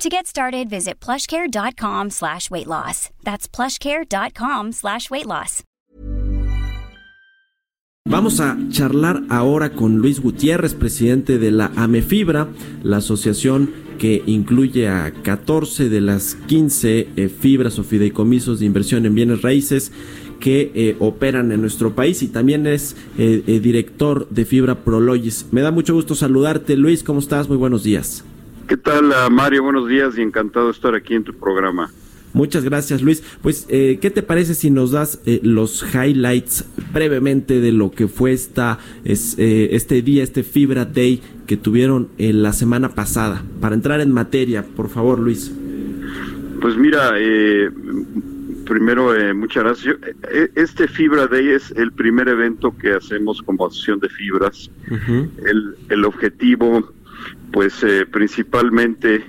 To get started, visit plushcare.com slash weight loss. That's plushcare.com slash weight loss. Vamos a charlar ahora con Luis Gutiérrez, presidente de la AMEFibra, la asociación que incluye a 14 de las 15 eh, fibras o fideicomisos de inversión en bienes raíces que eh, operan en nuestro país y también es eh, director de Fibra Prologis. Me da mucho gusto saludarte, Luis. ¿Cómo estás? Muy buenos días. ¿Qué tal, ah, Mario? Buenos días y encantado de estar aquí en tu programa. Muchas gracias, Luis. Pues, eh, ¿qué te parece si nos das eh, los highlights brevemente de lo que fue esta, es, eh, este día, este Fibra Day que tuvieron la semana pasada? Para entrar en materia, por favor, Luis. Pues mira, primero, muchas gracias. Este Fibra Day es el primer evento que hacemos como asociación de fibras. el, el objetivo, pues, principalmente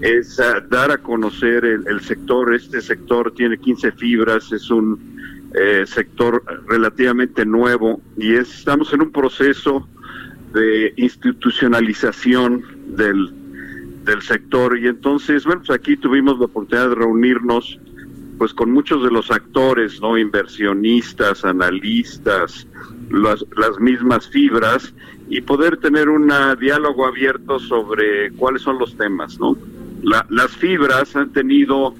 es dar a conocer el, sector. Este sector tiene 15 fibras, es un eh, sector relativamente nuevo y estamos en un proceso de institucionalización del, del sector y entonces, bueno, pues aquí tuvimos la oportunidad de reunirnos pues con muchos de los actores, ¿no? Inversionistas, analistas, las, las mismas fibras y poder tener un diálogo abierto sobre cuáles son los temas, ¿no? las fibras han tenido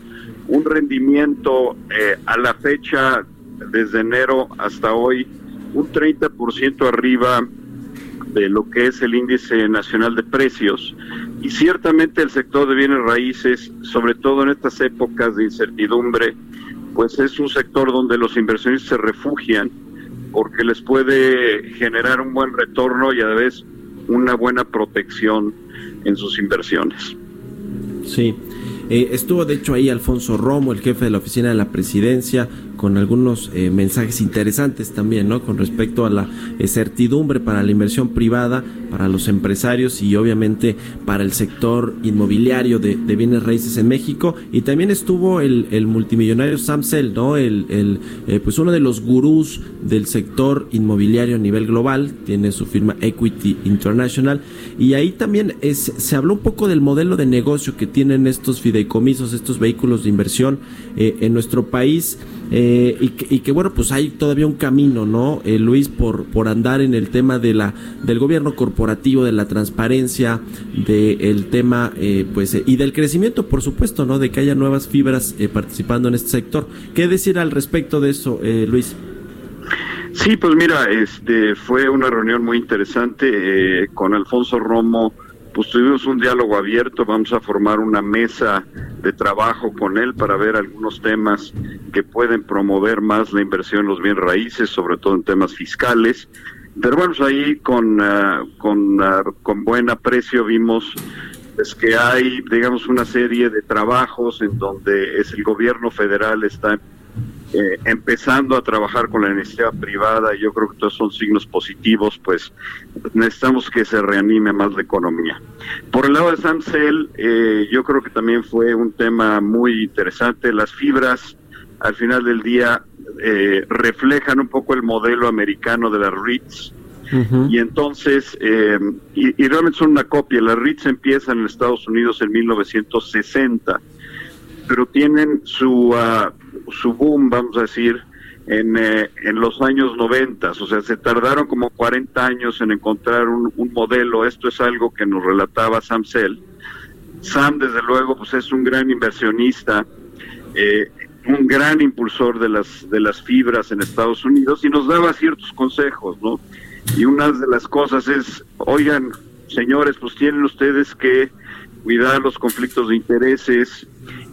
un rendimiento eh, a la fecha, desde enero hasta hoy, un 30% arriba de lo que es el índice nacional de precios. Y ciertamente el sector de bienes raíces, sobre todo en estas épocas de incertidumbre, pues es un sector donde los inversionistas se refugian porque les puede generar un buen retorno y a la vez una buena protección en sus inversiones. Sí. Eh, estuvo de hecho ahí Alfonso Romo, el jefe de la oficina de la presidencia, con algunos eh, mensajes interesantes también, ¿no? Con respecto a la eh, certidumbre para la inversión privada, para los empresarios y obviamente para el sector inmobiliario de, bienes raíces en México. Y también estuvo el, multimillonario Sam ¿no? El, el eh, pues uno de los gurús del sector inmobiliario a nivel global, tiene su firma Equity International. Y ahí también es, se habló un poco del modelo de negocio que tienen estos fideicomisos, estos vehículos de inversión en nuestro país. Eh, y, que, y, que, bueno, pues hay todavía un camino, ¿no, eh, Luis, por, por andar en el tema de la, del gobierno corporativo, de la transparencia, del tema, eh, pues, y del crecimiento, por supuesto, ¿no? De que haya nuevas fibras participando en este sector. ¿Qué decir al respecto de eso, Luis? Sí, pues mira, este fue una reunión muy interesante con Alfonso Romo pues tuvimos un diálogo abierto, vamos a formar una mesa de trabajo con él para ver algunos temas que pueden promover más la inversión en los bienes raíces, sobre todo en temas fiscales. Pero bueno, pues ahí con, ah, con, ah, con buen aprecio vimos es que hay, digamos, una serie de trabajos en donde es el gobierno federal está eh, empezando a trabajar con la iniciativa privada, yo creo que todos son signos positivos, pues necesitamos que se reanime más la economía. Por el lado de Samsel, eh, yo creo que también fue un tema muy interesante. Las fibras, al final del día, eh, reflejan un poco el modelo americano de las REITs. Y entonces, eh, y, y, realmente son una copia, las REITs empiezan en Estados Unidos en 1960 pero tienen su, uh, su boom, vamos a decir, en, eh, en los años 90, o sea, se tardaron como 40 años en encontrar un, modelo, esto es algo que nos relataba Sam Sell. Sam, desde luego, pues es un gran inversionista, eh, un gran impulsor de las, de las fibras en Estados Unidos y nos daba ciertos consejos, ¿no? Y una de las cosas es, oigan, señores, pues tienen ustedes que cuidar los conflictos de intereses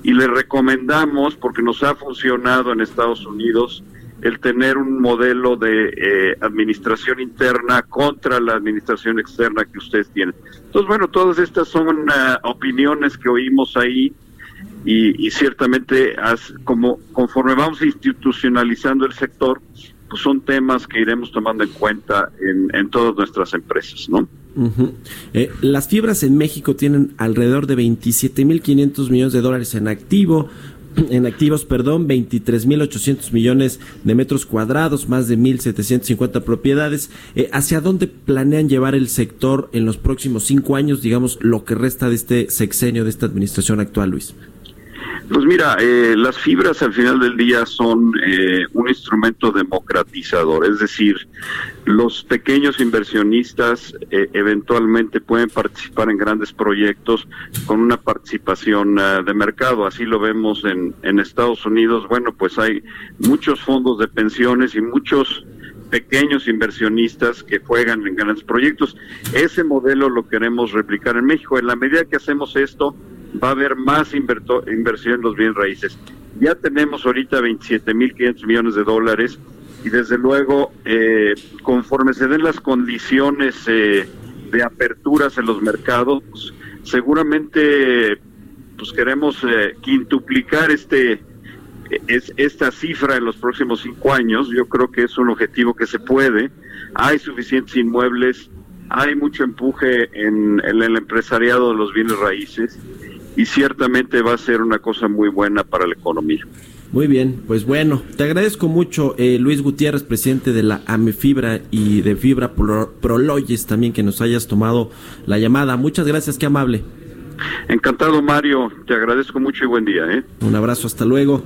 y les recomendamos, porque nos ha funcionado en Estados Unidos, el tener un modelo de eh, administración interna contra la administración externa que ustedes tienen. Entonces, bueno, todas estas son uh, opiniones que oímos ahí y, ciertamente como conforme vamos institucionalizando el sector, pues son temas que iremos tomando en cuenta en, todas nuestras empresas, ¿no? Eh, las fibras en México tienen alrededor de 27.500 millones de dólares en activo, en activos, perdón, 23.800 millones de metros cuadrados, más de 1.750 propiedades. Eh, ¿Hacia dónde planean llevar el sector en los próximos cinco años, digamos, lo que resta de este sexenio de esta administración actual, Luis? Pues mira, eh, las fibras al final del día son eh, un instrumento democratizador, es decir, los pequeños inversionistas eh, eventualmente pueden participar en grandes proyectos con una participación de mercado. Así lo vemos en, en Estados Unidos. Bueno, pues hay muchos fondos de pensiones y muchos pequeños inversionistas que juegan en grandes proyectos. Ese modelo lo queremos replicar en México. En la medida que hacemos esto, va a haber más inversión en los bienes raíces. Ya tenemos ahorita 27.500 millones de dólares y desde luego, eh, conforme se den las condiciones eh, de aperturas en los mercados, seguramente pues queremos eh, quintuplicar este es, esta cifra en los próximos cinco años. Yo creo que es un objetivo que se puede. Hay suficientes inmuebles, hay mucho empuje en el empresariado de los bienes raíces y ciertamente va a ser una cosa muy buena para la economía. Muy bien, pues bueno, te agradezco mucho eh, Luis Gutiérrez, presidente de la AMEFibra y de Fibra Proloyes también que nos hayas tomado la llamada. Muchas gracias, qué amable. Encantado Mario, te agradezco mucho y buen día. ¿eh? Un abrazo, hasta luego.